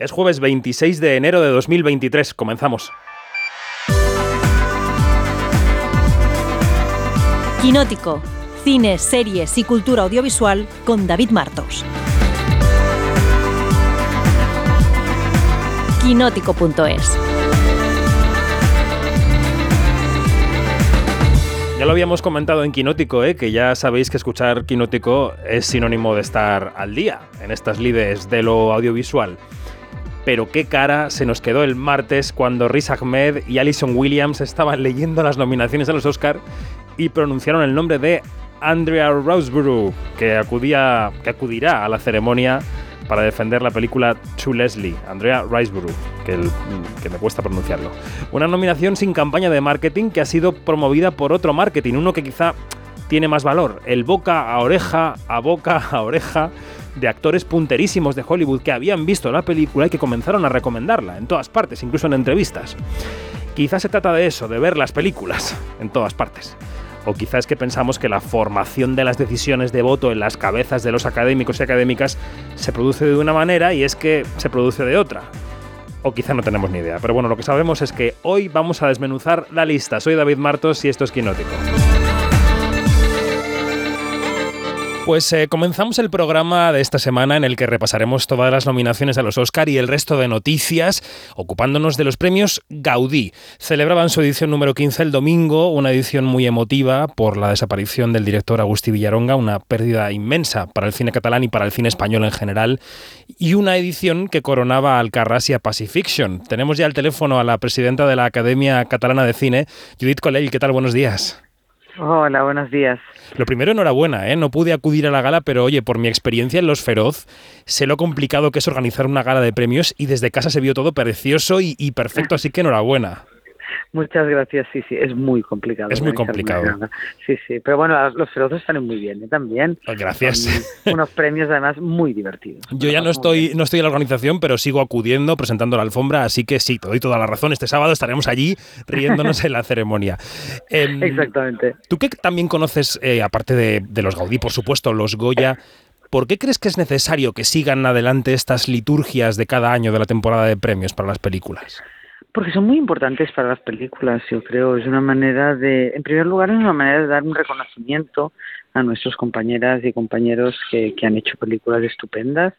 Es jueves 26 de enero de 2023. Comenzamos. Quinótico. Cine, series y cultura audiovisual con David Martos. Quinótico.es. Ya lo habíamos comentado en Quinótico, ¿eh? que ya sabéis que escuchar Quinótico es sinónimo de estar al día en estas lides de lo audiovisual pero qué cara se nos quedó el martes cuando Riz Ahmed y Alison Williams estaban leyendo las nominaciones a los Oscar y pronunciaron el nombre de Andrea Roseborough, que, acudía, que acudirá a la ceremonia para defender la película To Leslie, Andrea Riseborough, que, que, me cuesta pronunciarlo. Una nominación sin campaña de marketing que ha sido promovida por otro marketing, uno que quizá tiene más valor, el boca a oreja, a boca a oreja de actores punterísimos de Hollywood que habían visto la película y que comenzaron a recomendarla en todas partes, incluso en entrevistas. Quizás se trata de eso, de ver las películas en todas partes. O quizás es que pensamos que la formación de las decisiones de voto en las cabezas de los académicos y académicas se produce de una manera y es que se produce de otra. O quizá no tenemos ni idea. Pero bueno, lo que sabemos es que hoy vamos a desmenuzar la lista. Soy David Martos y esto es Quinótico. Pues eh, comenzamos el programa de esta semana en el que repasaremos todas las nominaciones a los Oscar y el resto de noticias, ocupándonos de los premios Gaudí. Celebraban su edición número 15 el domingo, una edición muy emotiva por la desaparición del director Agustí Villaronga, una pérdida inmensa para el cine catalán y para el cine español en general, y una edición que coronaba al Carrasia Pacifiction. Tenemos ya al teléfono a la presidenta de la Academia Catalana de Cine, Judith Colell. ¿Qué tal? Buenos días. Hola, buenos días. Lo primero, enhorabuena, ¿eh? No pude acudir a la gala, pero oye, por mi experiencia en Los Feroz, sé lo complicado que es organizar una gala de premios y desde casa se vio todo precioso y, y perfecto, así que enhorabuena. Muchas gracias, sí, sí, es muy complicado. Es muy complicado. Sí, sí, pero bueno, los feroces están muy bien ¿eh? también. Pues gracias. Son unos premios además muy divertidos. Yo ya no estoy, no estoy en la organización, pero sigo acudiendo, presentando la alfombra, así que sí, te doy toda la razón. Este sábado estaremos allí riéndonos en la ceremonia. Em, Exactamente. Tú que también conoces, eh, aparte de, de los Gaudí, por supuesto, los Goya, ¿Por qué crees que es necesario que sigan adelante estas liturgias de cada año de la temporada de premios para las películas? Porque son muy importantes para las películas, yo creo. Es una manera de, en primer lugar, es una manera de dar un reconocimiento a nuestros compañeras y compañeros que, que han hecho películas estupendas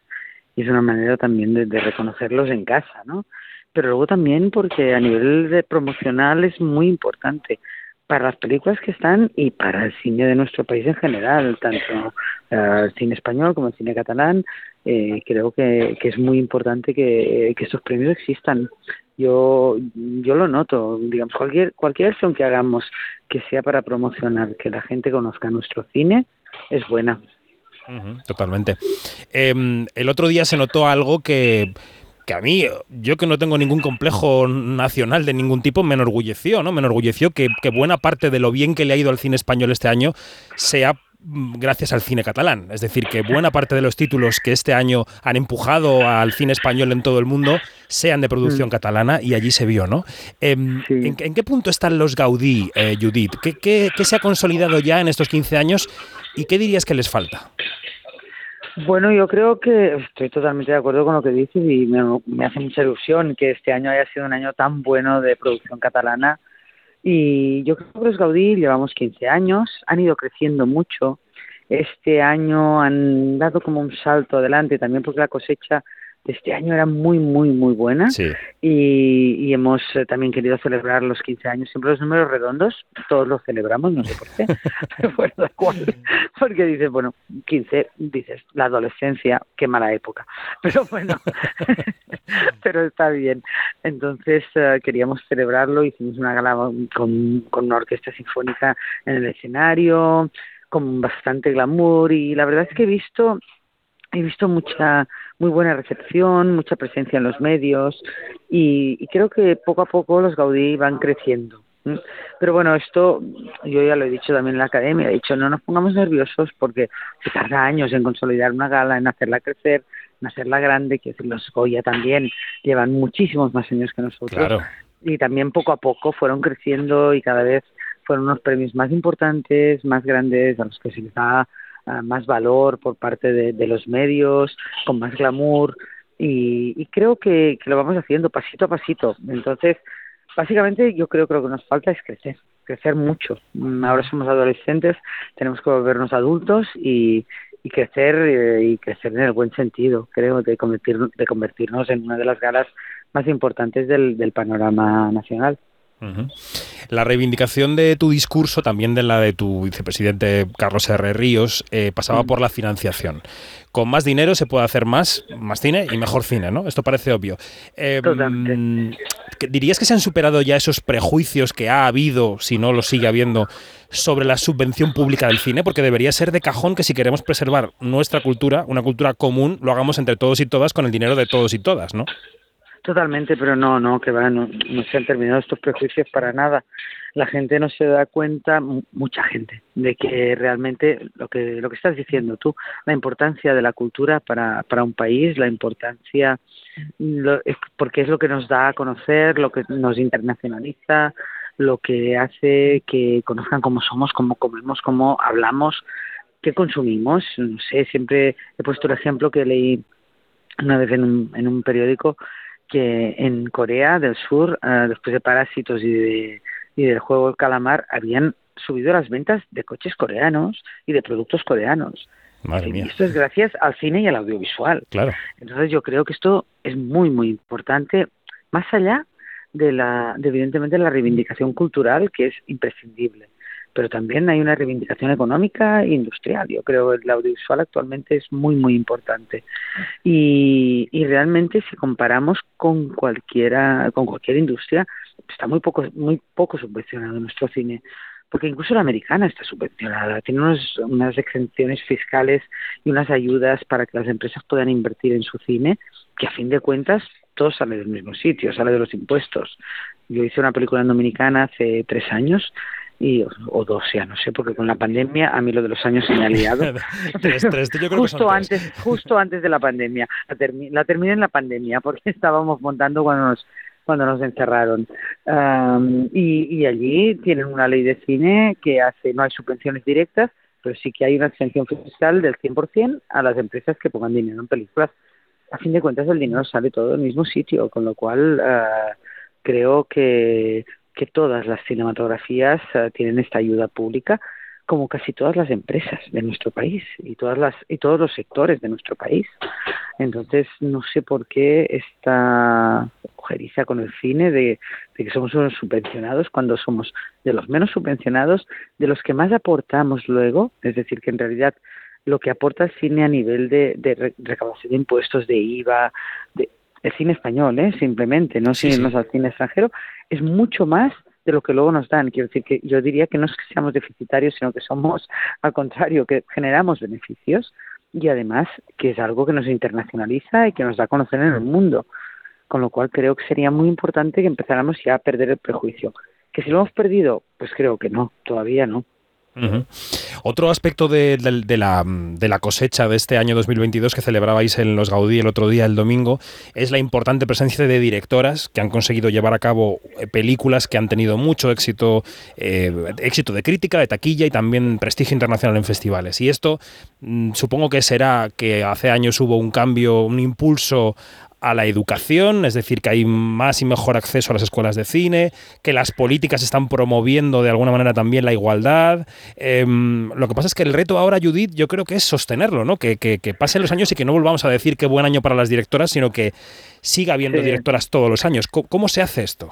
y es una manera también de, reconocerlos en casa, ¿no? Pero luego también porque a nivel de promocional es muy importante para las películas que están y para el cine de nuestro país en general, tanto el cine español como el cine catalán. Eh, creo que, que, es muy importante que, que estos premios existan yo yo lo noto digamos cualquier cualquier acción que hagamos que sea para promocionar que la gente conozca nuestro cine es buena totalmente eh, el otro día se notó algo que que a mí, yo que no tengo ningún complejo nacional de ningún tipo, me enorgulleció, ¿no? Me enorgulleció que, que buena parte de lo bien que le ha ido al cine español este año sea gracias al cine catalán. Es decir, que buena parte de los títulos que este año han empujado al cine español en todo el mundo sean de producción mm. catalana y allí se vio, ¿no? Eh, ¿en, ¿en, qué punto están los Gaudí, eh, Judith? ¿Qué, ¿Qué, qué, se ha consolidado ya en estos 15 años y qué dirías que les falta? Bueno, yo creo que estoy totalmente de acuerdo con lo que dices y me, me hace mucha ilusión que este año haya sido un año tan bueno de producción catalana y yo creo que los Gaudí llevamos 15 años, han ido creciendo mucho. Este año han dado como un salto adelante también porque la cosecha este año era muy, muy, muy buena sí. y, y, hemos eh, también querido celebrar los 15 años. Siempre los números redondos, todos los celebramos, no sé por qué, pero bueno, da igual, porque dices, bueno, 15, dices, la adolescencia, qué mala época, pero bueno, pero está bien. Entonces uh, queríamos celebrarlo, hicimos una gala con, con una orquesta sinfónica en el escenario, con bastante glamour y la verdad es que he visto he visto mucha muy buena recepción, mucha presencia en los medios y, y creo que poco a poco los Gaudí van creciendo. Pero bueno, esto yo ya lo he dicho también en la academia, he dicho no nos pongamos nerviosos porque se tarda años en consolidar una gala, en hacerla crecer, en hacerla grande, que decir, los Goya también llevan muchísimos más años que nosotros. Claro. Y también poco a poco fueron creciendo y cada vez fueron unos premios más importantes, más grandes, a los que se les da uh, más valor por parte de, de, los medios, con más glamour. y, creo que, lo vamos haciendo pasito a pasito. Entonces, básicamente yo creo que lo que nos falta es crecer, crecer mucho. Mm, ahora somos adolescentes, tenemos que volvernos adultos y, crecer eh, y crecer en el buen sentido, creo, de, convertir, de convertirnos en una de las galas más importantes del panorama nacional. La reivindicación de tu discurso, también de la de tu vicepresidente Carlos R. Ríos, eh, pasaba mm. por la financiación. Con más dinero se puede hacer más, más cine y mejor cine, ¿no? Esto parece obvio. Em, ¿Dirías que se han superado ya esos prejuicios que ha habido, si no lo sigue habiendo, sobre la subvención pública del cine? Porque debería ser de cajón que si queremos preservar nuestra cultura, una cultura común, lo hagamos entre todos y todas con el dinero de todos y todas, ¿no? Totalmente, pero no, no, que va, no, se han terminado estos prejuicios para nada. La gente no se da cuenta, mucha gente, de que realmente lo que lo que estás diciendo tú, la importancia de la cultura para, para un país, la importancia, porque es lo que nos da a conocer, lo que nos internacionaliza, lo que hace que conozcan cómo somos, cómo comemos, cómo hablamos, qué consumimos. No sé, siempre he puesto el ejemplo que leí una vez en un, en un periódico que en Corea del Sur, eh, después de Parásitos y, de, y del juego El Calamar, habían subido las ventas de coches coreanos y de productos coreanos. Madre mía. Y esto es gracias al cine y al audiovisual. Claro. Entonces yo creo que esto es muy, muy importante, más allá de la, de, evidentemente, la reivindicación cultural, que es imprescindible pero también hay una reivindicación económica e industrial. Yo creo que el audiovisual actualmente es muy, muy importante. Y, y realmente si comparamos con cualquiera, con cualquier industria, está muy poco, muy poco subvencionado nuestro cine porque incluso la americana está subvencionada, tiene unos, unas exenciones fiscales y unas ayudas para que las empresas puedan invertir en su cine, que a fin de cuentas todo sale del mismo sitio, sale de los impuestos. Yo hice una película en Dominicana hace tres años y o dos ya no sé porque con la pandemia a mí lo de los años se me ha liado. Justo antes justo antes de la pandemia. La, terminé en la pandemia porque estábamos montando cuando nos cuando nos encerraron. Y, y allí tienen una ley de cine que hace no hay subvenciones directas pero sí que hay una exención fiscal del 100% a las empresas que pongan dinero en películas. A fin de cuentas el dinero sale todo del mismo sitio con lo cual ah, creo que que todas las cinematografías eh, tienen esta ayuda pública como casi todas las empresas de nuestro país y todas las y todos los sectores de nuestro país entonces no sé por qué esta ojeriza con el cine de, que somos unos subvencionados cuando somos de los menos subvencionados de los que más aportamos luego es decir que en realidad lo que aporta el cine a nivel de, de recaudación de impuestos de IVA de el cine español, ¿eh? simplemente, no sí, al cine extranjero, es mucho más de lo que luego nos dan. Quiero decir que yo diría que no es que seamos deficitarios, sino que somos, al contrario, que generamos beneficios y además que es algo que nos internacionaliza y que nos da a conocer en el mundo. Con lo cual creo que sería muy importante que empezáramos ya a perder el prejuicio. Que si lo hemos perdido, pues creo que no, todavía no. Otro aspecto de, la, cosecha de este año 2022 que celebrabais en los Gaudí el otro día, el domingo, es la importante presencia de directoras que han conseguido llevar a cabo eh, películas que han tenido mucho éxito, eh, éxito de crítica, de taquilla y también prestigio internacional en festivales. Y esto mm, supongo que será que hace años hubo un cambio, un impulso a la educación, es decir, que hay más y mejor acceso a las escuelas de cine, que las políticas están promoviendo de alguna manera también la igualdad. Em, lo que pasa es que el reto ahora, Judith, yo creo que es sostenerlo, ¿no? Que, que, pasen los años y que no volvamos a decir qué buen año para las directoras, sino que siga habiendo directoras todos los años. ¿Cómo, se hace esto?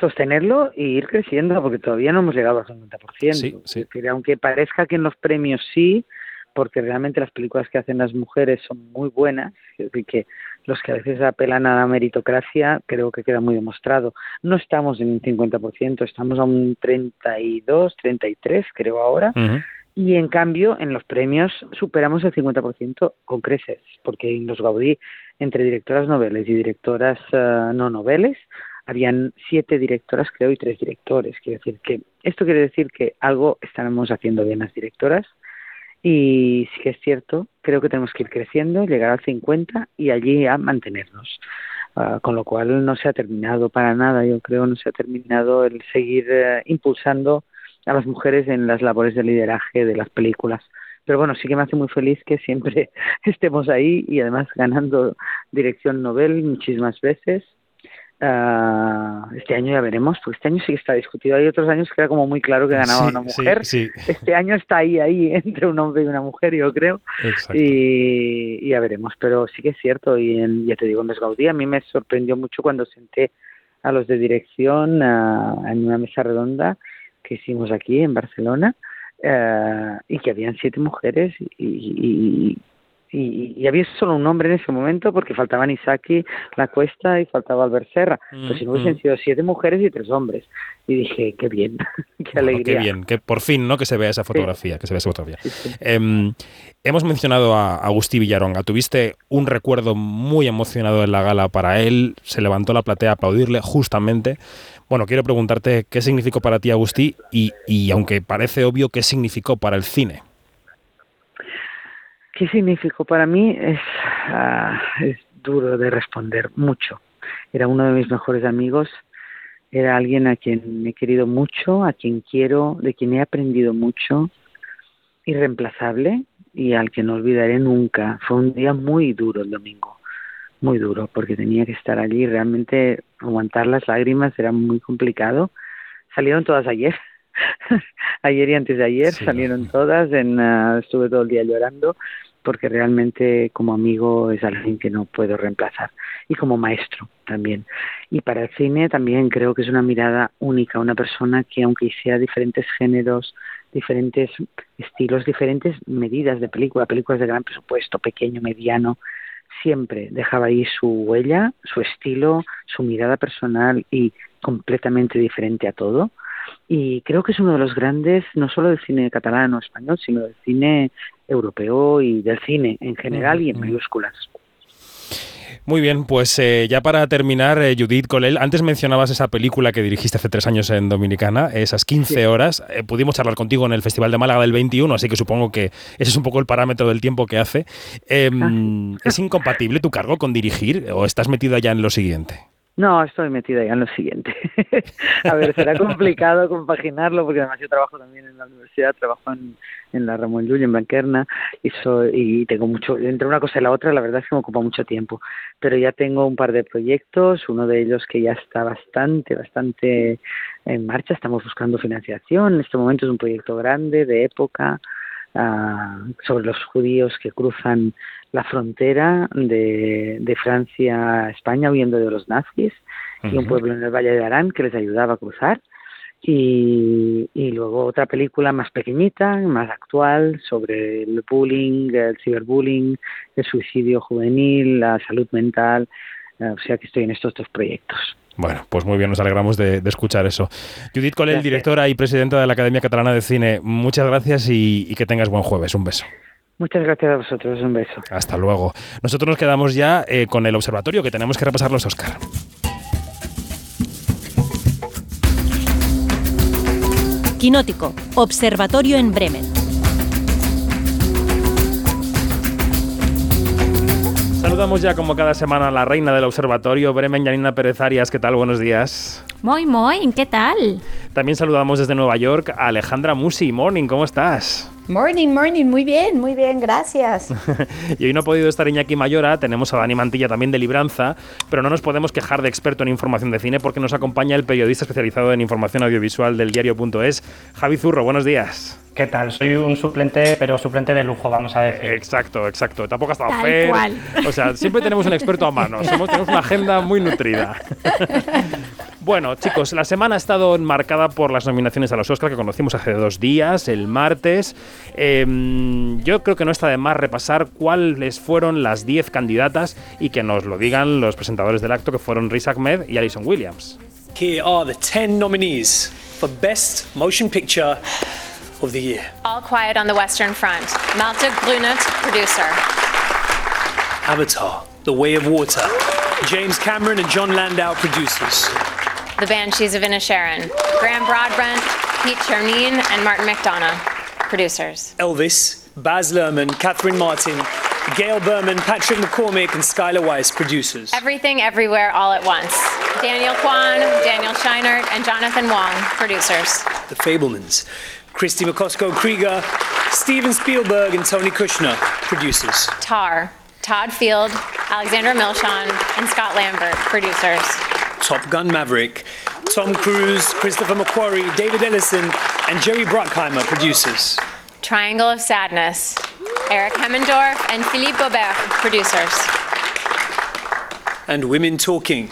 Sostenerlo e ir creciendo, porque todavía no hemos llegado al 50%. Sí, sí. aunque parezca que en los premios sí, porque realmente las películas que hacen las mujeres son muy buenas, es decir, que los que a veces apelan a la meritocracia, creo que queda muy demostrado. No estamos en un 50%, estamos a un 32, 33, creo ahora. Y en cambio, en los premios superamos el 50% con creces, porque en los Gaudí, entre directoras noveles y directoras eh, no noveles, habían siete directoras, creo, y tres directores. Quiere decir que esto quiere decir que algo estaremos haciendo bien las directoras y sí que es cierto, creo que tenemos que ir creciendo, llegar al 50 y allí a mantenernos. Ah, con lo cual no se ha terminado para nada, yo creo, no se ha terminado el seguir eh, impulsando a las mujeres en las labores de lideraje de las películas. Pero bueno, sí que me hace muy feliz que siempre estemos ahí y además ganando dirección Nobel muchísimas veces Ah, este año ya veremos, porque este año sí que está discutido. Hay otros años que era como muy claro que ganaba una mujer. Este año está ahí, ahí, entre un hombre y una mujer, yo creo. Y, ya veremos, pero sí que es cierto. Y en, ya te digo, en Gaudí a mí me sorprendió mucho cuando senté a los de dirección en una mesa redonda que hicimos aquí en Barcelona eh, y que habían siete mujeres y, y, había solo un hombre en ese momento porque faltaban Isaki, La Cuesta y faltaba Albert Serra. pues si no hubiesen sido siete mujeres y tres hombres. Y dije, qué bien, qué alegría. Qué bien, que por fin, ¿no? Que se vea esa fotografía, que se vea esa fotografía. Em, hemos mencionado a Agustí Villaronga. Tuviste un recuerdo muy emocionado en la gala para él. Se levantó la platea a aplaudirle justamente. Bueno, quiero preguntarte qué significó para ti Agustí y, y aunque parece obvio, qué significó para el cine. ¿Qué significó para mí? Es, ah, es duro de responder, mucho. Era uno de mis mejores amigos, era alguien a quien he querido mucho, a quien quiero, de quien he aprendido mucho, irreemplazable y al que no olvidaré nunca. Fue un día muy duro el domingo, muy duro, porque tenía que estar allí. Realmente aguantar las lágrimas era muy complicado. Salieron todas ayer, ayer y antes de ayer salieron todas, en, ah, estuve todo el día llorando porque realmente como amigo es alguien que no puedo reemplazar y como maestro también. Y para el cine también creo que es una mirada única, una persona que aunque sea diferentes géneros, diferentes estilos, diferentes medidas de película, películas de gran presupuesto, pequeño, mediano, siempre dejaba ahí su huella, su estilo, su mirada personal y completamente diferente a todo y creo que es uno de los grandes, no solo del cine catalán o español, sino del cine europeo y del cine en general y en mayúsculas. Muy bien, pues eh, ya para terminar, eh, Judith Colel, antes mencionabas esa película que dirigiste hace tres años en Dominicana, esas 15 horas. Eh, pudimos charlar contigo en el Festival de Málaga del 21, así que supongo que ese es un poco el parámetro del tiempo que hace. Em, ah. ¿Es incompatible tu cargo con dirigir o estás metida ya en lo siguiente? No, estoy metida ya en lo siguiente. a ver, será complicado compaginarlo porque además yo trabajo también en la universidad, trabajo en, en la Ramón Llull, en Banquerna, y, soy, y tengo mucho, entre una cosa y la otra, la verdad es que me ocupa mucho tiempo. Pero ya tengo un par de proyectos, uno de ellos que ya está bastante, bastante en marcha, estamos buscando financiación, en este momento es un proyecto grande, de época, uh, sobre los judíos que cruzan la frontera de, de Francia a España huyendo de los nazis y un pueblo en el Valle de Arán que les ayudaba a cruzar. Y, y, luego otra película más pequeñita, más actual, sobre el bullying, el ciberbullying, el suicidio juvenil, la salud mental. Eh, o sea que estoy en estos dos proyectos. Bueno, pues muy bien, nos alegramos de, escuchar eso. Judith Colel, directora y presidenta de la Academia Catalana de Cine, muchas gracias y que tengas buen jueves. Un beso. Muchas gracias a vosotros, un beso. Hasta luego. Nosotros nos quedamos ya eh, con el observatorio, que tenemos que repasar los Oscar. Quinótico, Observatorio en Bremen. Saludamos ya como cada semana a la reina del observatorio, Bremen Yanina Pérez Arias. ¿Qué tal? Buenos días. Muy, muy, ¿qué tal? También saludamos desde Nueva York a Alejandra Musi. Morning, ¿cómo estás? Morning, morning, muy bien, muy bien, gracias. y hoy no ha podido estar Iñaki Mayora, tenemos a Dani Mantilla también de Libranza, pero no nos podemos quejar de experto en información de cine porque nos acompaña el periodista especializado en información audiovisual del diario.es, Javi Zurro. Buenos días. ¿Qué tal? Soy un suplente, pero suplente de lujo, vamos a decir. Exacto, exacto. Tampoco ha estado feo. O sea, siempre tenemos un experto a mano. tenemos una agenda muy nutrida. Bueno, chicos, la semana ha estado marcada por las nominaciones a los Oscars que conocimos hace dos días, el martes. Em, yo creo que no está de más repasar cuáles fueron las 10 candidatas y que nos lo digan los presentadores del acto, que fueron Riz Ahmed y Alison Williams. Here are the 10 nominees for Best Motion Picture of the Year. All Quiet on the Western Front. Malte Grunert, producer. Avatar, The Way of Water. James Cameron and John Landau, producers. The Banshees of Inisherin. Graham Broadbent, Pete Chernine, and Martin McDonough, producers. Elvis, Baz Luhrmann, Catherine Martin, Gail Berman, Patrick McCormick, and Skylar Weiss, producers. Everything Everywhere All at Once. Daniel Kwan, Daniel Scheinert, and Jonathan Wong, producers. The Fablemans. Christy McCosco Krieger, Steven Spielberg and Tony Kushner, producers. Tar, Todd Field, Alexandra Milshon, and Scott Lambert, producers. Top Gun Maverick, Tom Cruise, Christopher McQuarrie, David Ellison, and Jerry Bruckheimer, producers. Triangle of Sadness, Eric Hemmendorf and Philippe Gobert, producers. And Women Talking.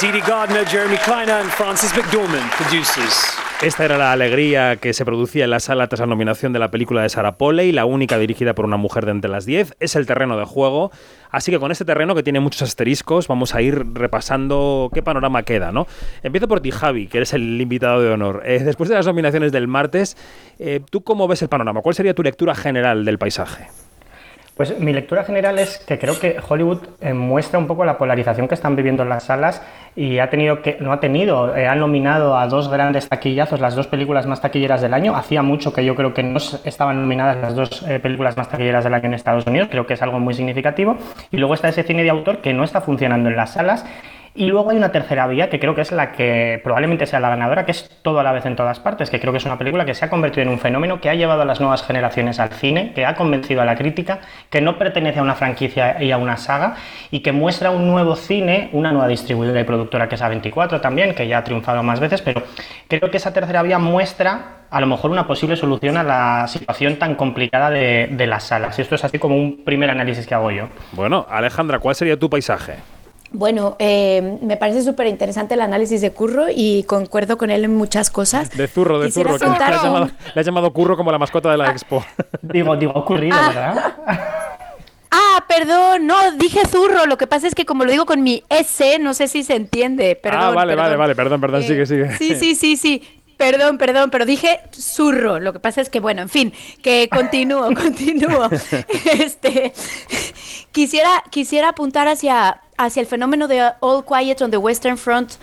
Dee Gardner, Jeremy Kleiner, and Francis McDormand, producers. Esta era la alegría que se producía en la sala tras la nominación de la película de Sarah Polley, la única dirigida por una mujer de entre las 10. Es el terreno de juego. Así que con este terreno que tiene muchos asteriscos, vamos a ir repasando qué panorama queda, ¿no? Empiezo por ti, Javi, que eres el invitado de honor. Eh, después de las nominaciones del martes, eh, ¿tú cómo ves el panorama? ¿Cuál sería tu lectura general del paisaje? Pues mi lectura general es que creo que Hollywood eh, muestra un poco la polarización que están viviendo en las salas y ha tenido que no ha tenido, eh, ha nominado a dos grandes taquillazos, las dos películas más taquilleras del año. Hacía mucho que yo creo que no estaban nominadas las dos eh, películas más taquilleras del año en Estados Unidos, creo que es algo muy significativo. Y luego está ese cine de autor que no está funcionando en las salas y luego hay una tercera vía que creo que es la que probablemente sea la ganadora, que es todo a la vez en todas partes, que creo que es una película que se ha convertido en un fenómeno, que ha llevado a las nuevas generaciones al cine, que ha convencido a la crítica, que no pertenece a una franquicia y a una saga, y que muestra un nuevo cine, una nueva distribuidora y productora que es A24 también, que ya ha triunfado más veces, pero creo que esa tercera vía muestra a lo mejor una posible solución a la situación tan complicada de, de las salas. Y esto es así como un primer análisis que hago yo. Bueno, Alejandra, ¿cuál sería tu paisaje? Bueno, eh, me parece súper interesante el análisis de Curro y concuerdo con él en muchas cosas. De zurro, de Quisiera zurro, que le has, llamado, le has llamado Curro como la mascota de la expo. Digo, digo, ha ocurrido, Ah. ¿verdad? Ah, perdón, no, dije zurro. Lo que pasa es que como lo digo con mi S, no sé si se entiende. Perdón, ah, vale, vale, perdón. vale, perdón, perdón, Eh, sigue, sigue. Sí, sí, sí, sí. Perdón, perdón, pero dije zurro. Lo que pasa es que, bueno, en fin, que continúo, continúo. Este, quisiera, quisiera apuntar hacia, hacia el fenómeno de All Quiet on the Western Front.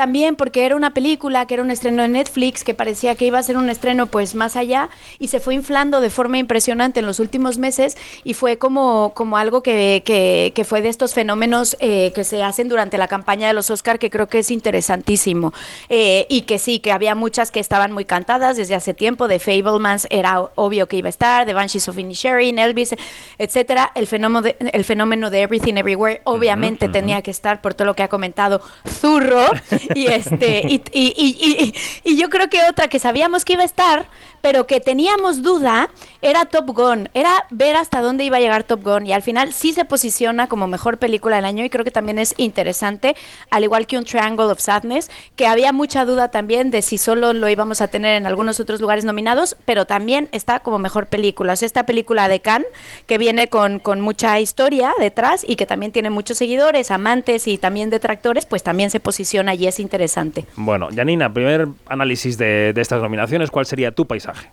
También porque era una película que era un estreno en Netflix, que parecía que iba a ser un estreno pues más allá y se fue inflando de forma impresionante en los últimos meses y fue como, como algo que, que, que fue de estos fenómenos eh, que se hacen durante la campaña de los Oscar que creo que es interesantísimo. Eh, y que sí, que había muchas que estaban muy cantadas desde hace tiempo, de Fablemans era obvio que iba a estar, de Banshees of Inisherin, Elvis, etcétera. El fenómeno de, el fenómeno de Everything Everywhere obviamente tenía que estar por todo lo que ha comentado Zurro. Y este, y, y- y- yo creo que otra que sabíamos que iba a estar, pero que teníamos duda, era Top Gun. Era ver hasta dónde iba a llegar Top Gun. Y al final sí se posiciona como mejor película del año. Y creo que también es interesante, al igual que un Triangle of Sadness, que había mucha duda también de si solo lo íbamos a tener en algunos otros lugares nominados, pero también está como mejor película. O sea, esta película de Cannes, que viene con, con mucha historia detrás y que también tiene muchos seguidores, amantes y también detractores, pues también se posiciona y es interesante. Bueno, Janina, primer análisis de, de estas nominaciones, ¿cuál sería tu paisaje?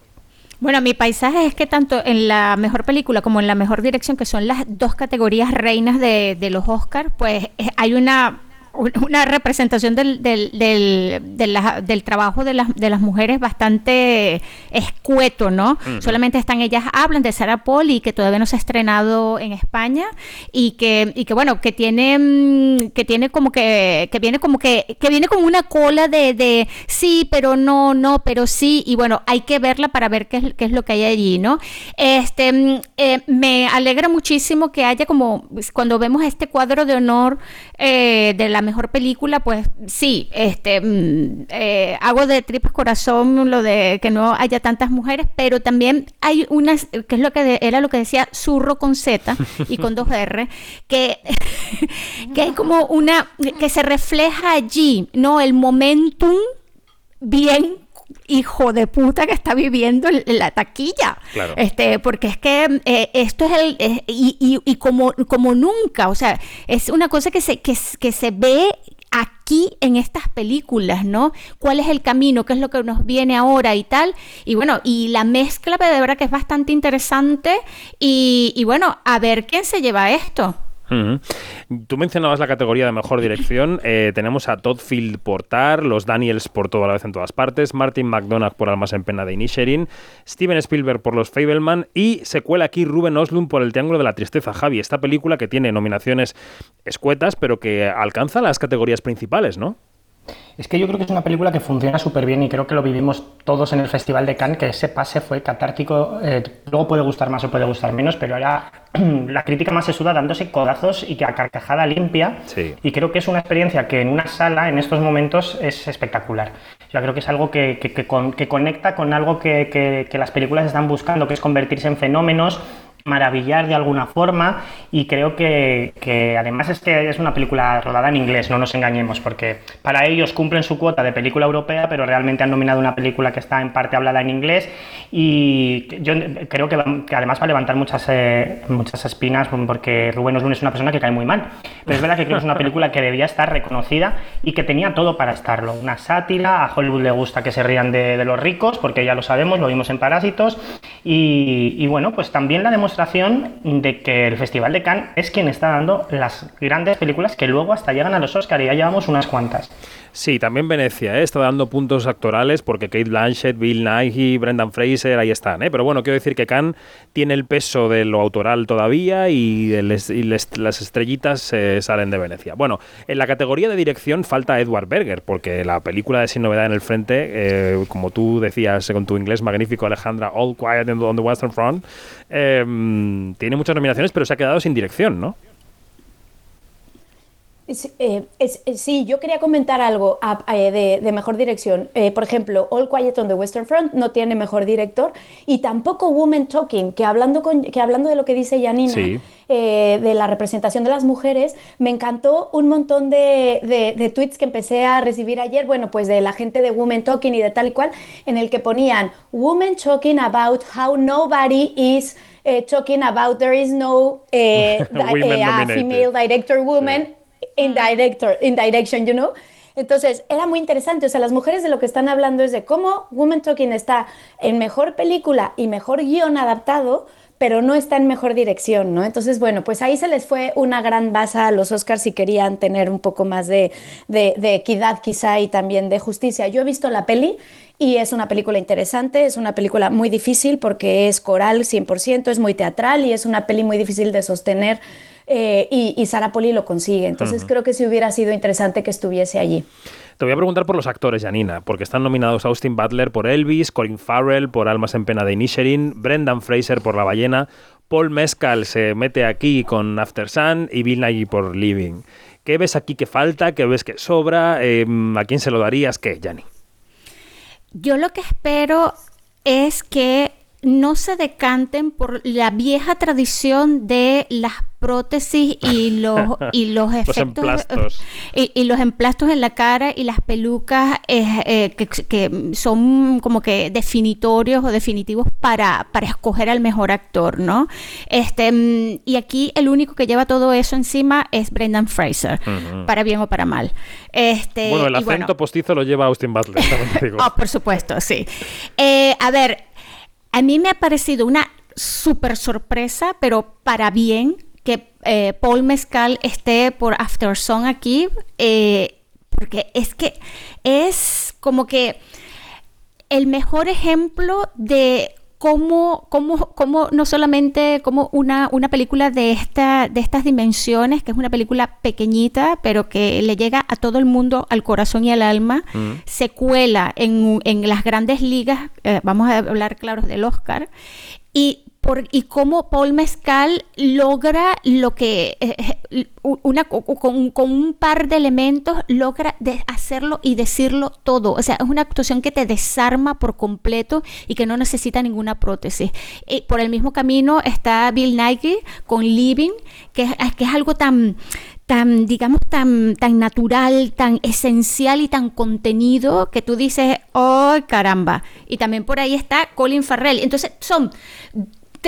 Bueno, mi paisaje es que tanto en la mejor película como en la mejor dirección, que son las dos categorías reinas de, de los Oscars, pues eh, hay una una representación del, del, del, de la- del trabajo de las, de las mujeres bastante escueto, ¿no? Solamente están ellas, hablan de Sarah Pauli, que todavía no se ha estrenado en España, y que, y que bueno, que tiene, mm, que tiene como que, que viene como que, que viene como una cola de, de sí, pero no, no, pero sí, y bueno, hay que verla para ver qué es, qué es lo que hay allí, ¿no? Este, mm, eh, me alegra muchísimo que haya como, cuando vemos este cuadro de honor eh, de la mejor película, pues sí, este, mm, eh, hago de tripas corazón lo de que no haya tantas mujeres, pero también hay unas, que es lo que era lo que decía Zurro con Z y con dos R, que, que hay como una, que se refleja allí, ¿no? El momentum bien hijo de puta que está viviendo el- la taquilla. Claro. Este, porque es que eh, esto es el eh, y, y- y como, como nunca, o sea, es una cosa que se, que, que se ve aquí en estas películas, ¿no? ¿Cuál es el camino? ¿Qué es lo que nos viene ahora y tal? Y bueno, y la mezcla de verdad que es bastante interesante y, y bueno, a ver quién se lleva esto. Tú mencionabas la categoría de mejor dirección. Eh, tenemos a Todd Field por Tar, los Daniels por toda la vez en todas partes, Martin McDonagh por Almas en Pena de Inisherin, Steven Spielberg por Los Fableman y se cuela aquí Ruben Oslund por El Triángulo de la Tristeza. Javi, esta película que tiene nominaciones escuetas, pero que alcanza las categorías principales, ¿no? Es que yo creo que es una película que funciona súper bien y creo que lo vivimos todos en el Festival de Cannes, que ese pase fue catártico. Eh, luego puede gustar más o puede gustar menos, pero era la crítica más sesuda dándose codazos y que a carcajada limpia. Y creo que es una experiencia que en una sala, en estos momentos, es espectacular. Yo creo que es algo que, que, conecta con algo que, que las películas están buscando, que es convertirse en fenómenos maravillar de alguna forma y creo que, además es que es una película rodada en inglés, no nos engañemos, porque para ellos cumplen su cuota de película europea, pero realmente han nominado una película que está en parte hablada en inglés y yo creo que, además va a levantar muchas, eh, muchas espinas porque Rubén Oslund es una persona que cae muy mal, pero es verdad que creo que es una película que debía estar reconocida y que tenía todo para estarlo, una sátira, a Hollywood le gusta que se rían de, de los ricos, porque ya lo sabemos, lo vimos en Parásitos y, y bueno, pues también la demostración de que el Festival de Cannes es quien está dando las grandes películas que luego hasta llegan a los Oscar y ya llevamos unas cuantas. Sí, también Venecia ¿eh? está dando puntos actorales porque Kate Blanchett, Bill Nighy, Brendan Fraser, ahí están. ¿eh? Pero bueno, quiero decir que Cannes tiene el peso de lo autoral todavía y, las estrellitas salen de Venecia. Bueno, en la categoría de dirección falta Edward Berger porque la película de Sin Novedad en el Frente, eh, como tú decías con tu inglés magnífico, Alejandra, All Quiet on the Western Front, em, tiene muchas nominaciones pero se ha quedado sin dirección, ¿no? Eh, sí, yo quería comentar algo eh, de, mejor dirección. Eh, por ejemplo, All Quiet on the Western Front no tiene mejor director y tampoco Woman Talking, que hablando, con, que hablando de lo que dice Janina, de la representación de las mujeres, me encantó un montón de, de, tweets que empecé a recibir ayer, bueno, pues de la gente de Woman Talking y de tal y cual, en el que ponían Woman Talking about how nobody is... talking about there is no female director woman in, director, in direction, you know. Entonces, era muy interesante. O sea, las mujeres de lo que están hablando es de cómo Woman Talking está en mejor película y mejor guion adaptado, pero no está en mejor dirección, ¿no? Entonces, bueno, pues ahí se les fue una gran base a los Oscars si querían tener un poco más de, de, de equidad quizá y también de justicia. Yo he visto la peli y es una película interesante, es una película muy difícil porque es coral 100%, es muy teatral y es una peli muy difícil de sostener eh, y, Sara Poli lo consigue. Entonces creo que sí hubiera sido interesante que estuviese allí. Te voy a preguntar por los actores, Janina, porque están nominados Austin Butler por Elvis, Colin Farrell por Almas en Pena de Inisherin, Brendan Fraser por La Ballena, Paul Mescal se mete aquí con After Sun y Bill Nighy por Living. ¿Qué ves aquí que falta? ¿Qué ves que sobra? Em, ¿A quién se lo darías? ¿Qué, Jani? Yo lo que espero es que no se decanten por la vieja tradición de las prótesis y los y los efectos y, los emplastos en la cara y las pelucas eh, eh, que, son como que definitorios o definitivos para, para escoger al mejor actor, ¿no? Este y aquí el único que lleva todo eso encima es Brendan Fraser, para bien o para mal. Este, bueno, el acento postizo lo lleva Austin Butler. oh, por supuesto, sí. Eh, a ver, a mí me ha parecido una súper sorpresa, pero para bien, eh, Paul Mezcal esté por After Song aquí, eh, porque es que es como que el mejor ejemplo de cómo, cómo, cómo no solamente como una, una película de, esta, de estas dimensiones, que es una película pequeñita, pero que le llega a todo el mundo, al corazón y al alma, mm. se cuela en, en, las grandes ligas, eh, vamos a hablar claros del Oscar, y y cómo Paul Mezcal logra lo que, eh, eh, con, un par de elementos, logra hacerlo y decirlo todo. O sea, es una actuación que te desarma por completo y que no necesita ninguna prótesis. Y por el mismo camino está Bill Nighy con Living, que, que es algo tan tan, digamos, tan, tan natural, tan esencial y tan contenido que tú dices, oh caramba. Y también por ahí está Colin Farrell. Entonces son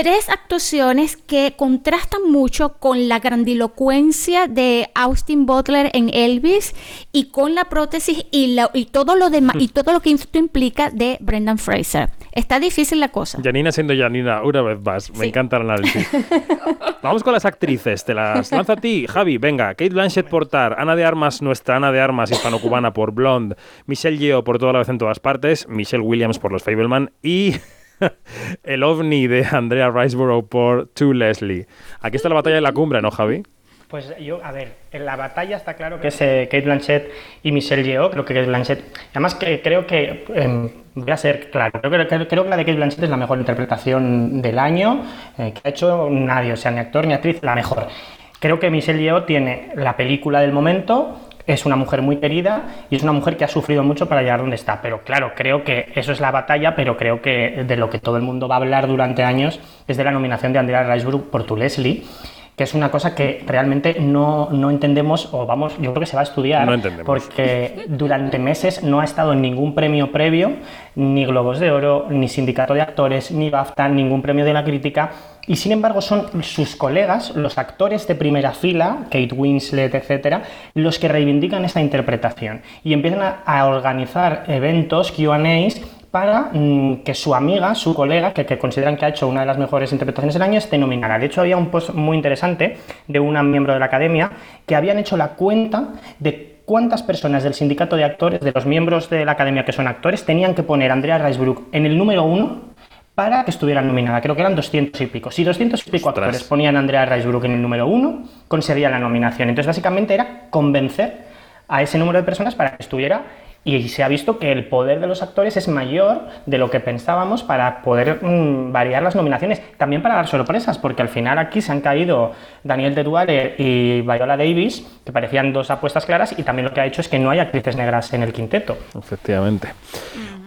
tres actuaciones que contrastan mucho con la grandilocuencia de Austin Butler en Elvis y con la prótesis y, y todo lo demás y todo lo que esto implica de Brendan Fraser. Está difícil la cosa. Janina siendo Janina una vez más. Me encanta el análisis. Vamos con las actrices. Te las lanzo a ti, Javi. Venga, Kate Blanchett por Tar, Ana de Armas, nuestra Ana de Armas hispano-cubana por Blonde, Michelle Yeoh por toda la vez en todas partes, Michelle Williams por Los Fableman y el ovni de Andrea Riceborough por To Leslie. Aquí está la batalla de la cumbre, ¿no, Javi? Pues yo, a ver, en la batalla está claro que es eh, Kate Blanchett y Michelle Yeoh, creo que Kate Blanchett, además creo que, em, voy a ser claro, creo que la de Kate Blanchett es la mejor interpretación del año eh, que ha hecho nadie, o sea, ni actor ni actriz, la mejor. Creo que Michelle Yeoh tiene la película del momento, es una mujer muy querida y es una mujer que ha sufrido mucho para llegar donde está. Pero claro, creo que eso es la batalla, pero creo que de lo que todo el mundo va a hablar durante años es de la nominación de Andrea Riseborough por Tu Leslie que es una cosa que realmente no, no, entendemos o vamos, yo creo que se va a estudiar porque durante meses no ha estado en ningún premio previo, ni Globos de Oro, ni Sindicato de Actores, ni BAFTA, ningún premio de la crítica y sin embargo son sus colegas, los actores de primera fila, Kate Winslet, etcétera, los que reivindican esta interpretación y empiezan a, organizar eventos, Q&As para mm, que su amiga, su colega, que, consideran que ha hecho una de las mejores interpretaciones del año, esté nominada. De hecho, había un post muy interesante de un miembro de la academia que habían hecho la cuenta de cuántas personas del sindicato de actores, de los miembros de la academia que son actores, tenían que poner a Andrea Risebrook en el número uno para que estuviera nominada. Creo que eran 200 y pico. Si 200 y pico actores ponían a Andrea Risebrook en el número uno, conseguía la nominación. Entonces, básicamente era convencer a ese número de personas para que estuviera y se ha visto que el poder de los actores es mayor de lo que pensábamos para poder mm, variar las nominaciones, también para dar sorpresas, porque al final aquí se han caído Daniel de y Viola Davis, que parecían dos apuestas claras, y también lo que ha hecho es que no hay actrices negras en el quinteto. Efectivamente.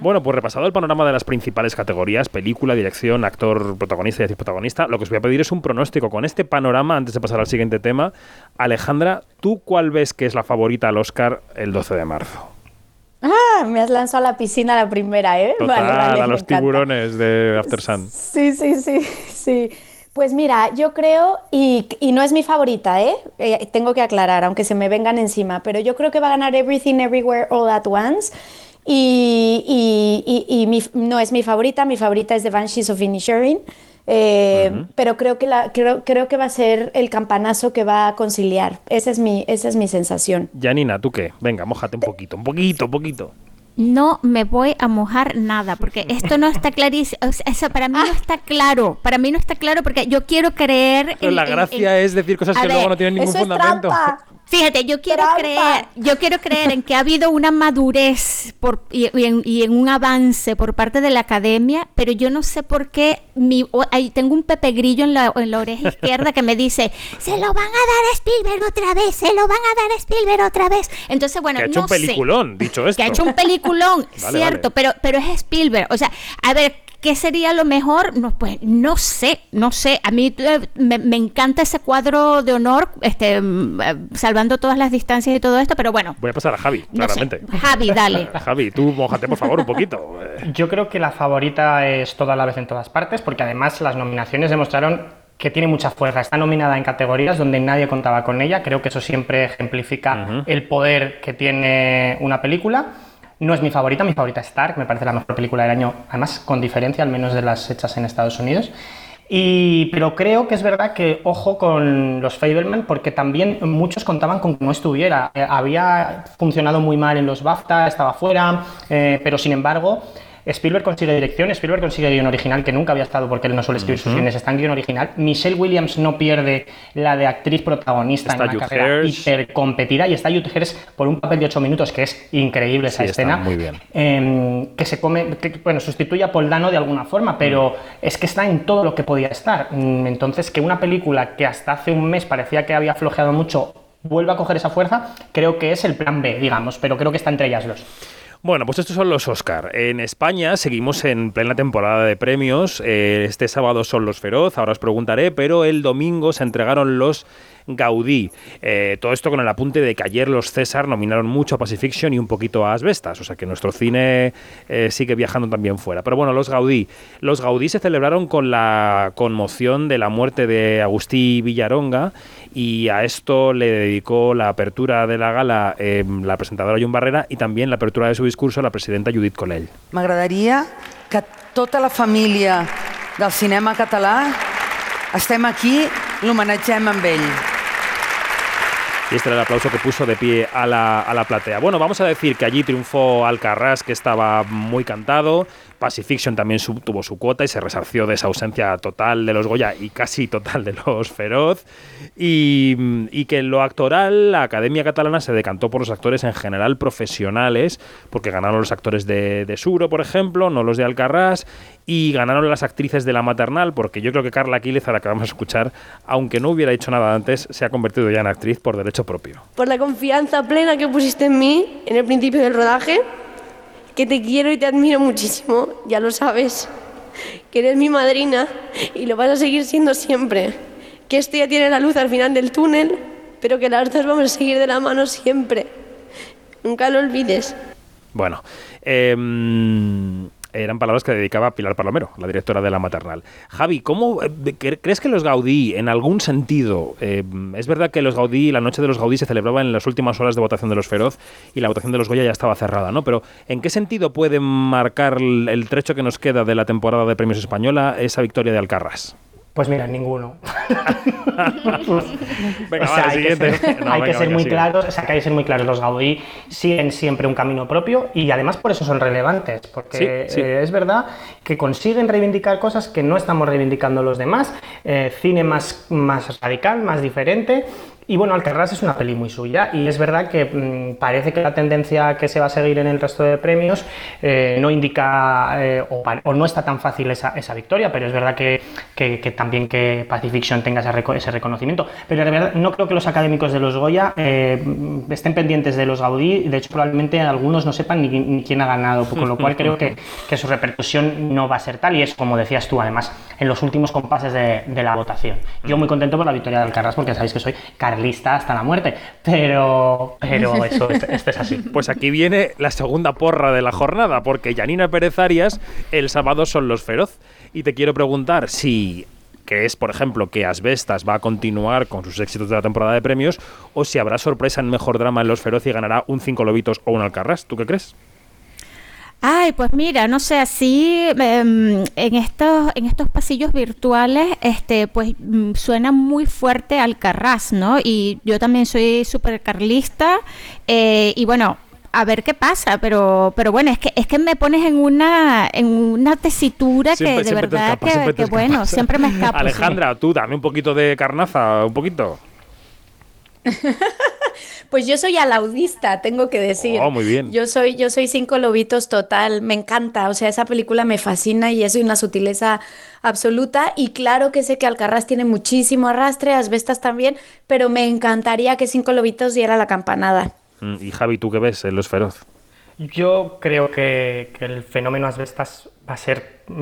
Bueno, pues repasado el panorama de las principales categorías, película, dirección, actor, protagonista y actriz protagonista, lo que os voy a pedir es un pronóstico. Con este panorama, antes de pasar al siguiente tema, Alejandra, ¿tú cuál ves que es la favorita al Oscar el 12 de marzo? Ah, me has lanzado a la piscina la primera, ¿eh? Total, a los tiburones de After Sun. Sí, sí, sí, sí. Pues mira, yo creo, y, no es mi favorita, ¿eh? ¿eh? Tengo que aclarar, aunque se me vengan encima, pero yo creo que va a ganar Everything Everywhere All at Once. Y, y, y no es mi favorita, mi favorita es The Banshees of Inisherin. Eh, pero creo que, la, creo, creo que va a ser el campanazo que va a conciliar. Esa es mi, esa es mi sensación. Janina, ¿tú qué? Venga, mojate un poquito, un poquito, un poquito. No me voy a mojar nada, porque esto no está clarísimo. eso para mí no está claro. Para mí no está claro porque yo quiero creer. Pero la gracia es decir cosas que luego no tienen ningún fundamento. Fíjate, yo quiero creer, yo quiero creer en que ha habido una madurez por, y, en, un avance por parte de la academia, pero yo no sé por qué mi, ahí tengo un pepe grillo en la, en la oreja izquierda que me dice, se lo van a dar a Spielberg otra vez, se lo van a dar a Spielberg otra vez. Entonces, bueno, que ha hecho un peliculón, dicho esto. Que ha hecho un peliculón, cierto, pero pero es Spielberg. O sea, a ver, ¿Qué sería lo mejor? No, pues no sé, no sé. A mí eh, me, encanta ese cuadro de honor, este, mm, eh, salvando todas las distancias y todo esto, pero bueno. Voy a pasar a Javi, claramente. Javi, dale. Javi, tú mojate por favor un poquito. Yo creo que la favorita es toda la vez en todas partes, porque además las nominaciones demostraron que tiene mucha fuerza. Está nominada en categorías donde nadie contaba con ella. Creo que eso siempre ejemplifica el poder que tiene una película. No es mi favorita, mi favorita es Stark, me parece la mejor película del año, además con diferencia, al menos de las hechas en Estados Unidos. Y, pero creo que es verdad que ojo con los Fableman porque también muchos contaban con que no estuviera. Eh, había funcionado muy mal en los BAFTA, estaba fuera, eh, pero sin embargo Spielberg consigue dirección, Spielberg consigue guion original, que nunca había estado porque él no suele escribir sus guiones, está en guion original. Michelle Williams no pierde la de actriz protagonista en una carrera hipercompetida y está Jude por un papel de 8 minutos, que es increíble esa escena. muy bien. Em, que se come, bueno, sustituye a Paul Dano de alguna forma, pero mm. es que está en todo lo que podía estar. Mm, entonces, que una película que hasta hace un mes parecía que había flojeado mucho vuelva a coger esa fuerza, creo que es el plan B, digamos, pero creo que está entre ellas dos. Bueno, pues estos son los Oscar. En España seguimos en plena temporada de premios. Eh, este sábado son los Feroz, ahora os preguntaré, pero el domingo se entregaron los Gaudí. Eh, todo esto con el apunte de que ayer los César nominaron mucho a Pacifiction y un poquito a Asbestas, o sea que nuestro cine eh, sigue viajando también fuera. Pero bueno, los Gaudí. Los Gaudí se celebraron con la conmoción de la muerte de Agustí Villaronga y a esto le dedicó la apertura de la gala em, la presentadora Jun Barrera y también la apertura de su discurso la presidenta Judit Colell. M'agradaria que tota la família del cinema català estem aquí, l'homenatgem amb ell. Y este era el aplauso que puso de pie a la, a la platea. Bueno, vamos a decir que allí triunfó Alcarrás, que estaba muy cantado. Pacifiction también tuvo su cuota y se resarció de esa ausencia total de los Goya y casi total de los Feroz. Y, que en lo actoral, la Academia Catalana se decantó por los actores en general profesionales, porque ganaron los actores de, de Suro, por ejemplo, no los de Alcarrás, y ganaron las actrices de la maternal, porque yo creo que Carla Aquiles, a la que vamos a escuchar, aunque no hubiera hecho nada antes, se ha convertido ya en actriz por derecho propio. por la confianza plena que pusiste en mí en el principio del rodaje, que te quiero y te admiro muchísimo, ya lo sabes, que eres mi madrina y lo vas a seguir siendo siempre, que esto ya tiene la luz al final del túnel, pero que las dos vamos a seguir de la mano siempre. Nunca lo olvides. Bueno, em, eran palabras que dedicaba Pilar Palomero, la directora de la maternal. Javi, ¿cómo eh, cre- crees que los Gaudí, en algún sentido, eh, es verdad que los Gaudí, la noche de los Gaudí se celebraba en las últimas horas de votación de los Feroz y la votación de los Goya ya estaba cerrada, ¿no? Pero ¿en qué sentido puede marcar el trecho que nos queda de la temporada de premios española esa victoria de Alcarrás? Pues mira, ninguno. Venga, O sea, vale, hay que ser, No, hay venga, que ser venga, muy sigue. claros, o sea, que hay que ser muy claros. Los Gaudí siguen siempre un camino propio y además por eso son relevantes, porque Sí, sí. eh, es verdad que consiguen reivindicar cosas que no estamos reivindicando los demás, eh, cine más, más radical, más diferente. Y bueno, Alcarrás es una peli muy suya y es verdad que mm, parece que la tendencia que se va a seguir en el resto de premios eh, no indica eh, o, no está tan fácil esa, esa victoria, pero es verdad que, que- que también que Pacifiction tenga ese, ese reconocimiento. Pero de verdad no creo que los académicos de los Goya eh, mm, estén pendientes de los Gaudí, de hecho probablemente algunos no sepan ni, ni quién ha ganado, con lo cual creo que, que su repercusión no va a ser tal y es como decías tú además en los últimos compases de, de la votación. Yo muy contento por la victoria de Alcaraz porque sabéis que soy carlista hasta la muerte, pero, pero eso, esto, es así. Pues aquí viene la segunda porra de la jornada, porque Janina Pérez Arias el sábado son los feroz. Y te quiero preguntar si crees, por ejemplo, que Asbestas va a continuar con sus éxitos de la temporada de premios, o si habrá sorpresa en mejor drama en los feroz y ganará un cinco lobitos o un alcarrás. ¿Tú qué crees? Ay, pues mira, no sé, así em, en estos en estos pasillos virtuales, este, pues mm, suena muy fuerte Alcarrás, ¿no? Y yo también soy súper carlista eh, y bueno, a ver qué pasa, pero pero bueno, es que es que me pones en una en una tesitura Siempre- que de siempre te verdad escapas, siempre que, te que bueno, escapas. siempre me escapo. sí. Alejandra, tú dame un poquito de carnaza, un poquito. Pues yo soy alaudista, tengo que decir. Oh, muy bien. Yo soy, yo soy cinco lobitos total, me encanta. O sea, esa película me fascina y es una sutileza absoluta. Y claro que sé que Alcarrás tiene muchísimo arrastre, Asbestas también, pero me encantaría que cinco lobitos diera la campanada. Mm, Y Javi, ¿tú qué ves en los feroz? Yo creo que, que el fenómeno Asbestas va a ser mm,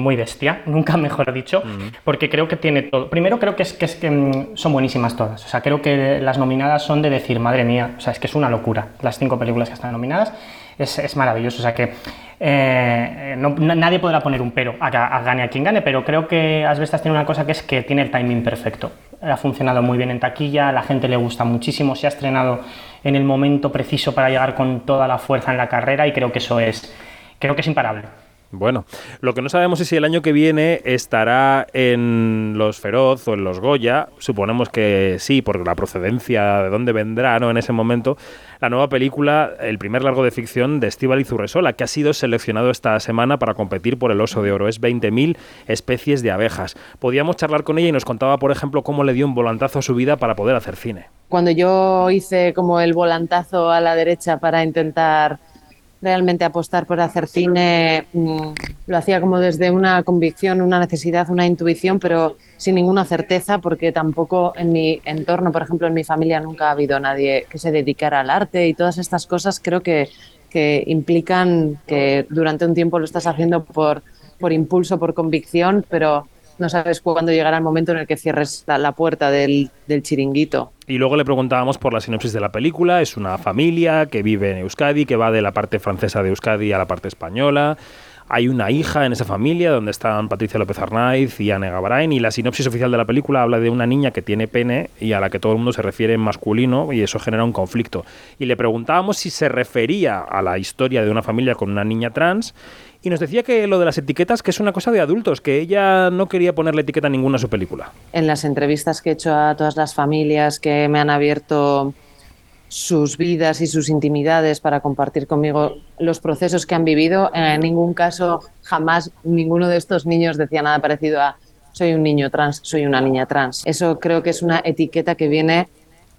muy bestia, nunca mejor dicho, porque creo que tiene todo. Primero creo que es que, es que mm, son buenísimas todas. O sea, creo que las nominadas son de decir, madre mía, o sea, es que es una locura. Las cinco películas que están nominadas es, es maravilloso. O sea que eh, no- nadie podrá poner un pero a, a gane a quien gane, pero creo que Asbestas tiene una cosa que es que tiene el timing perfecto. Ha funcionado muy bien en taquilla, a la gente le gusta muchísimo, se ha estrenado en el momento preciso para llegar con toda la fuerza en la carrera y creo que eso es, creo que es imparable. Bueno, lo que no sabemos es si el año que viene estará en los Feroz o en los Goya. Suponemos que sí, por la procedencia de dónde vendrá ¿no? en ese momento. La nueva película, el primer largo de ficción de Estíbal Zurresola, que ha sido seleccionado esta semana para competir por el Oso de Oro. Es 20.000 especies de abejas. Podíamos charlar con ella y nos contaba, por ejemplo, cómo le dio un volantazo a su vida para poder hacer cine. Cuando yo hice como el volantazo a la derecha para intentar realmente apostar por hacer cine, mm, lo hacía como desde una convicción, una necesidad, una intuición, pero sin ninguna certeza, porque tampoco en mi entorno, por ejemplo, en mi familia nunca ha habido nadie que se dedicara al arte y todas estas cosas creo que, que implican que durante un tiempo lo estás haciendo por, por impulso, por convicción, pero no sabes cuándo llegará el momento en el que cierres la, puerta del, chiringuito. Y luego le preguntábamos por la sinopsis de la película. Es una familia que vive en Euskadi, que va de la parte francesa de Euskadi a la parte española. Hay una hija en esa familia donde están Patricia López Arnaiz y Anne Gabrain y la sinopsis oficial de la película habla de una niña que tiene pene y a la que todo el mundo se refiere en masculino y eso genera un conflicto. Y le preguntábamos si se refería a la historia de una familia con una niña trans y nos decía que lo de las etiquetas que es una cosa de adultos, que ella no quería ponerle etiqueta ninguna a su película. En las entrevistas que he hecho a todas las familias que me han abierto sus vidas y sus intimidades para compartir conmigo los procesos que han vivido. En ningún caso, jamás ninguno de estos niños decía nada parecido a soy un niño trans, soy una niña trans. Eso creo que es una etiqueta que viene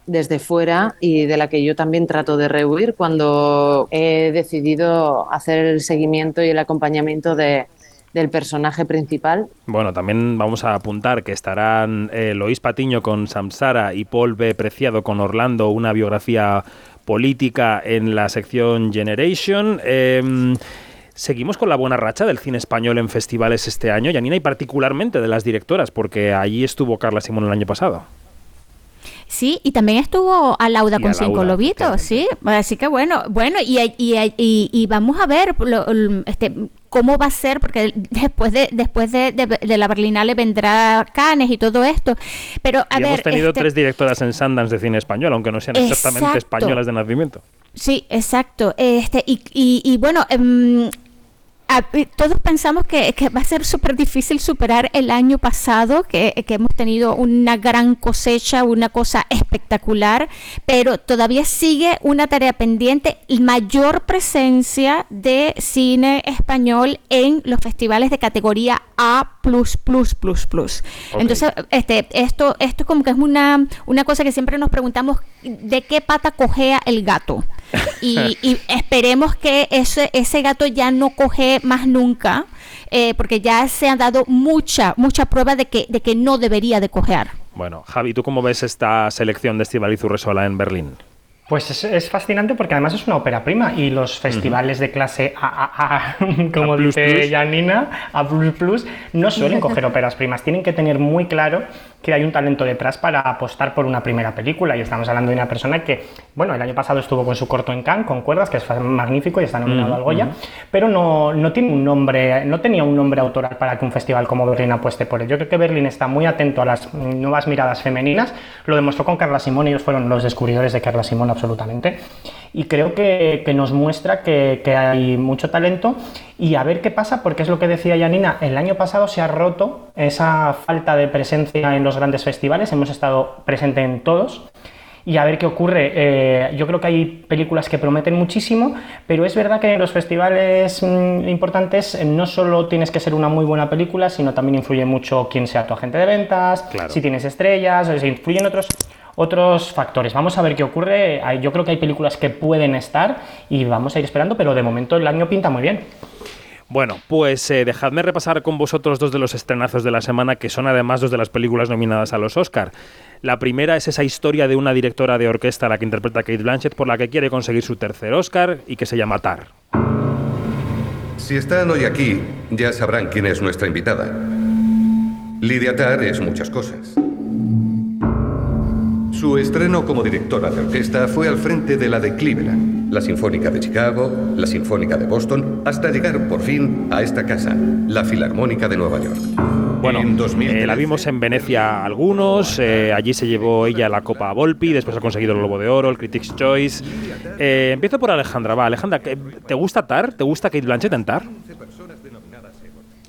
desde fuera y de la que yo también trato de rehuir cuando he decidido hacer el seguimiento y el acompañamiento de, del personaje principal. Bueno, también vamos a apuntar que estarán eh, Patiño con Samsara y Paul B. Preciado con Orlando, una biografía política en la sección Generation. Em, seguimos con la buena racha del cine español en festivales este año, Yanina, y particularmente de las directoras, porque allí estuvo Carla Simón el año pasado. Sí, y también estuvo a Lauda con cinco lobitos, sí. Así que bueno, bueno, y, y, y, vamos a ver este, cómo va a ser, porque después de después de, de, la Berlinale vendrá Cannes y todo esto. Pero a ver, hemos tenido este tres directoras en Sundance de cine español, aunque no sean exactamente españolas de nacimiento. Sí, exacto. Este y, y, bueno. Todos pensamos que, va a ser súper difícil superar el año pasado, que, hemos tenido una gran cosecha, una cosa espectacular, pero todavía sigue una tarea pendiente, mayor presencia de cine español en los festivales de categoría A++++. Entonces, este, esto, esto como que es una, una cosa que siempre nos preguntamos, ¿de qué pata cojea el gato? Y, esperemos que ese, ese gato ya no coge más nunca, eh, porque ya se ha dado mucha, mucha prueba de que, de que no debería de cojear. Bueno, Javi, ¿tú cómo ves esta selección de Estivaliz Urresola en Berlín? Pues es, fascinante porque además es una ópera prima y los festivales de clase A, como dice Janina, A++, no suelen coger óperas primas. Tienen que tener muy claro que hay un talento detrás para apostar por una primera película. Y estamos hablando de una persona que, bueno, el año pasado estuvo con su corto en Cannes, con cuerdas, que es magnífico y está nominado al Goya, pero no, no, tiene un nombre, no tenía un nombre autoral para que un festival como Berlín apueste por él. Yo creo que Berlín está muy atento a las nuevas miradas femeninas. Lo demostró con Carla Simón, ellos fueron los descubridores de Carla Simón absolutamente. Y creo que, que nos muestra que, que hay mucho talento y a ver qué pasa, porque es lo que decía Janina, el año pasado se ha roto esa falta de presencia en los grandes festivales, hemos estado presentes en todos. Y a ver qué ocurre. Eh, yo creo que hay películas que prometen muchísimo, pero es verdad que en los festivales mm, importantes eh, no solo tienes que ser una muy buena película, sino también influye mucho quién sea tu agente de ventas, si tienes estrellas, o influyen otros, otros factores. Vamos a ver qué ocurre. Yo creo que hay películas que pueden estar y vamos a ir esperando, pero de momento el año pinta muy bien. Bueno, pues eh, dejadme repasar con vosotros dos de los estrenazos de la semana, que son además dos de las películas nominadas a los Oscar. La primera es esa historia de una directora de orquesta, la que interpreta Kate Blanchett, por la que quiere conseguir su tercer Oscar y que se llama Tar. Si están hoy aquí, ya sabrán quién es nuestra invitada. Lidia Tar es muchas cosas. Su estreno como directora de orquesta fue al frente de la de Cleveland, la Sinfónica de Chicago, la Sinfónica de Boston, hasta llegar por fin a esta casa, la Filarmónica de Nueva York. Bueno, eh, la vimos en Venecia algunos, eh, allí se llevó ella la Copa Volpi, después ha conseguido el Globo de Oro, el Critics' Choice. Eh, empiezo por Alejandra, va, Alejandra, ¿te gusta Tar? ¿Te gusta Kate Blanchett en Tar?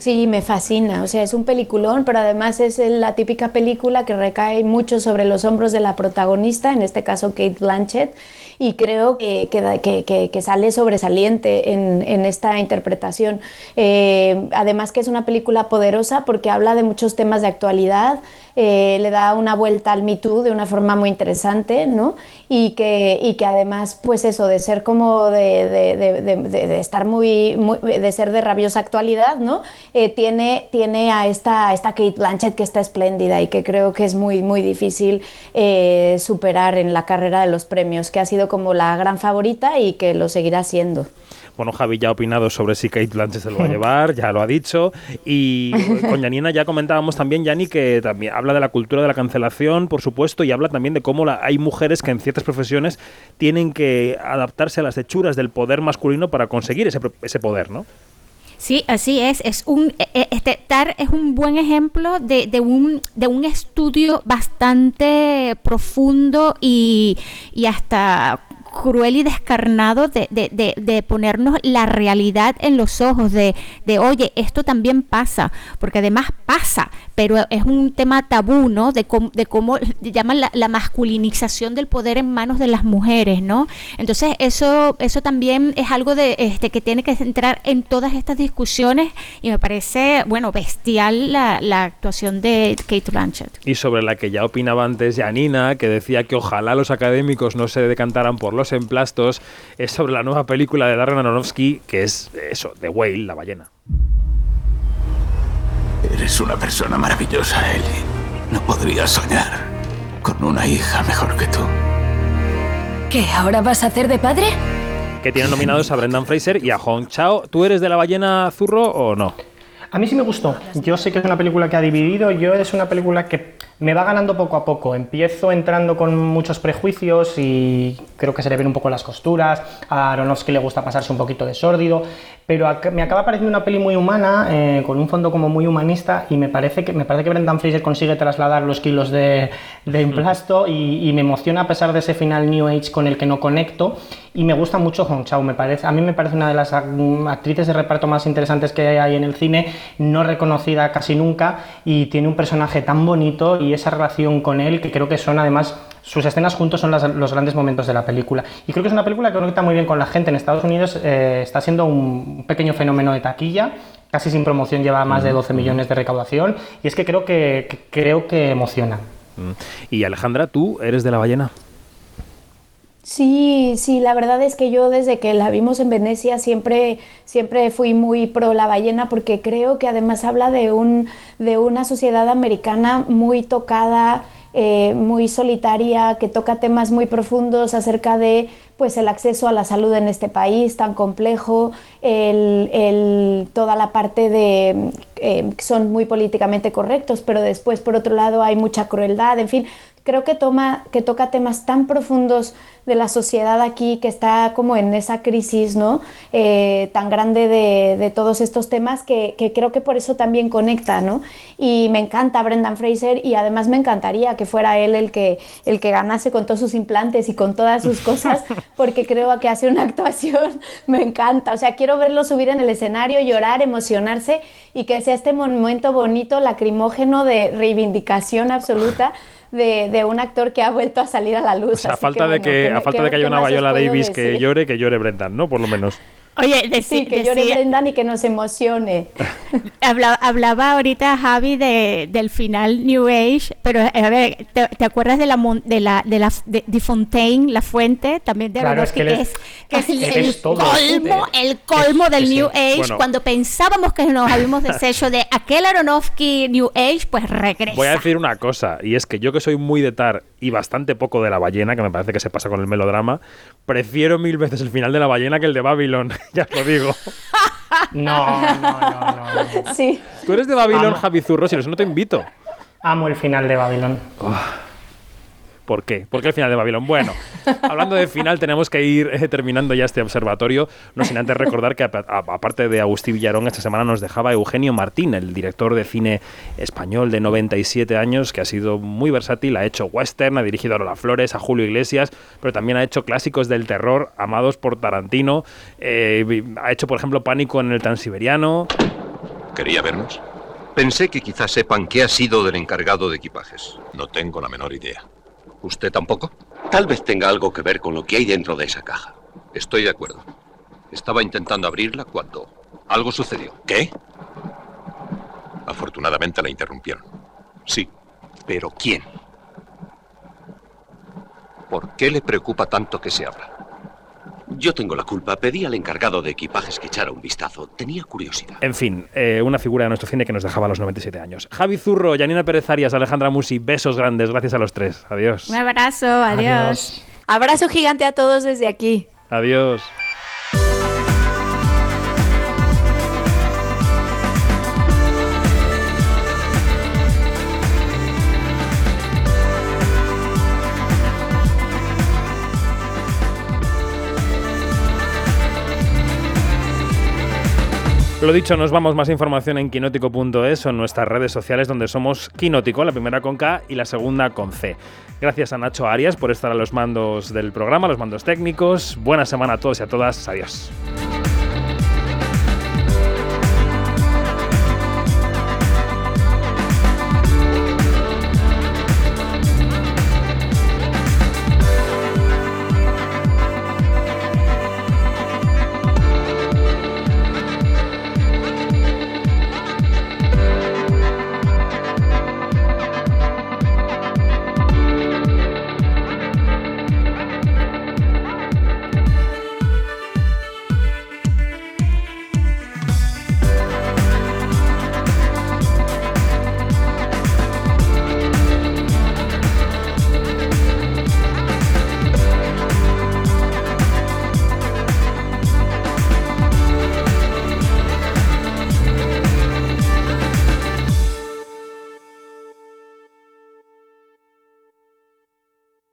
Sí, me fascina. O sea, es un peliculón, pero además es la típica película que recae mucho sobre los hombros de la protagonista, en este caso Kate Blanchett y creo que, que, que, sale sobresaliente en, esta interpretación. Eh, además que es una película poderosa porque habla de muchos temas de actualidad, eh, le da una vuelta al Me Too de una forma muy interesante, ¿no? Y que, y que además, pues eso, de ser como de, de, estar muy, de ser de rabiosa actualidad, ¿no? Eh, tiene, tiene a esta, esta Kate Blanchett que está espléndida y que creo que es muy, muy difícil superar en la carrera de los premios, que ha sido como la gran favorita y que lo seguirá siendo. Bueno, Javi ya ha opinado sobre si Kate Blanchett se lo va a llevar, ya lo ha dicho. Y con Janina ya comentábamos también, Yanni, que también habla de la cultura de la cancelación, por supuesto, y habla también de cómo hay mujeres que en ciertas profesiones tienen que adaptarse a las hechuras del poder masculino para conseguir ese, ese poder, ¿no? Sí, así es. Es un e- e- este Tar es un buen ejemplo de, de un de un estudio bastante profundo y, y hasta cruel y descarnado de, de- de- ponernos la realidad en los ojos, de, de, oye, esto también pasa, porque además pasa, pero es un tema tabú, ¿no? De, cómo- de cómo llaman la, masculinización del poder en manos de las mujeres, ¿no? Entonces, eso, eso también es algo de este que tiene que entrar en todas estas discusiones y me parece, bueno, bestial la, la actuación de Kate Blanchett. Y sobre la que ya opinaba antes Janina, que decía que ojalá los académicos no se decantaran por los emplastos, es sobre la nueva película de Darren Aronofsky, que es eso, The Whale, la ballena. Eres una persona maravillosa, Ellie. No podría soñar con una hija mejor que tú. ¿Qué? ¿Ahora vas a hacer de padre? Que tiene nominados a Brendan Fraser y a Hong Chao. ¿Tú eres de la ballena zurro o no? A mí sí me gustó. Yo sé que es una película que ha dividido. Yo es una película que me va ganando poco a poco. Empiezo entrando con muchos prejuicios y creo que se le ven un poco las costuras. A Aronofsky le gusta pasarse un poquito de sórdido. Pero me acaba pareciendo una peli muy humana, eh, con un fondo como muy humanista. Y me parece que, me parece que Brendan Fraser consigue trasladar los kilos de, de emplasto. Y, y me emociona a pesar de ese final New Age con el que no conecto. Y me gusta mucho Hong Chao. Me parece, a mí me parece una de las ac- actrices de reparto más interesantes que hay en el cine. No reconocida casi nunca. Y tiene un personaje tan bonito y esa relación con él que creo que son además sus escenas juntos son las- los grandes momentos de la película. Y creo que es una película que conecta muy bien con la gente. En Estados Unidos eh, está siendo un pequeño fenómeno de taquilla. Casi sin promoción lleva más de 12 millones de recaudación. Y es que creo que, que- creo que emociona. Mm. Y Alejandra, ¿tú eres de la ballena? Sí, sí, la verdad es que yo desde que la vimos en Venecia siempre, siempre fui muy pro la ballena porque creo que además habla de un, de una sociedad americana muy tocada, eh, muy solitaria, que toca temas muy profundos acerca de pues el acceso a la salud en este país tan complejo, el, el- toda la parte de eh, son muy políticamente correctos, pero después por otro lado hay mucha crueldad, en fin, creo que toma, que toca temas tan profundos de la sociedad aquí que está como en esa crisis, ¿no? Eh, tan grande de, de todos estos temas que, que creo que por eso también conecta, ¿no? Y me encanta Brendan Fraser y además me encantaría que fuera él el que, el que ganase con todos sus implantes y con todas sus cosas, porque creo que hace una actuación, me encanta. O sea, quiero verlo subir en el escenario, llorar, emocionarse y que sea este momento bonito, lacrimógeno de reivindicación absoluta de, de un actor que ha vuelto a salir a la luz. O sea, a falta de bueno, que, ¿qué- a falta de que haya una Viola Davis que llore, que llore Brendan, ¿no? Por lo menos. Oye, Sí, que llore Brendan y que nos emocione. Habla- hablaba ahorita Javi de, del final New Age, pero a ver, ¿te, te acuerdas de la mon- de la de la de, de Fontaine, la fuente, también de Claro, es Aronofsky, que es- que es el, colmo, el colmo del. New Age. Bueno. Cuando pensábamos que nos habíamos deshecho de aquel Aronofsky New Age, pues regresa. Voy a decir una cosa, y es que yo que soy muy de Tar y bastante poco de la ballena, que me parece que se pasa con el melodrama, prefiero mil veces el final de la ballena que el de Babylon, ya os lo digo. No, no, no, no. Sí. Tú eres de Babylon, Amo. Javi Zurro, si no, no te invito. Amo el final de Babylon. ¿Por qué? ¿Por qué el final de Babylon? Bueno, hablando de final, tenemos que ir eh, terminando ya este observatorio, no sin antes recordar que, aparte de Agustín Villarón, esta semana nos dejaba Eugenio Martín, el director de cine español de 97 años, que ha sido muy versátil, ha hecho western, ha dirigido a Lola Flores, a Julio Iglesias, pero también ha hecho clásicos del terror amados por Tarantino, eh, ha hecho, por ejemplo, Pánico en el Transiberiano. ¿Quería vernos? Pensé que quizás sepan qué ha sido del encargado de equipajes. No tengo la menor idea. ¿Usted tampoco? Tal vez tenga algo que ver con lo que hay dentro de esa caja. Estoy de acuerdo. Estaba intentando abrirla cuando algo sucedió. ¿Qué? Afortunadamente la interrumpieron. Sí. ¿Pero quién? ¿Por qué le preocupa tanto que se abra? Yo tengo la culpa. Pedí al encargado de equipajes que echara un vistazo. Tenía curiosidad. En fin, eh, una figura de nuestro cine que nos dejaba a los 97 años. Javi Zurro, Janina Pérez Arias, Alejandra Musi, besos grandes, gracias a los tres. Adiós. Un abrazo, adiós. Abrazo gigante a todos desde aquí. Adiós. Lo dicho, nos vamos más información en quinótico.es o en nuestras redes sociales donde somos Quinótico, la primera con K y la segunda con C. Gracias a Nacho Arias por estar a los mandos del programa, los mandos técnicos. Buena semana a todos y a todas. Adiós.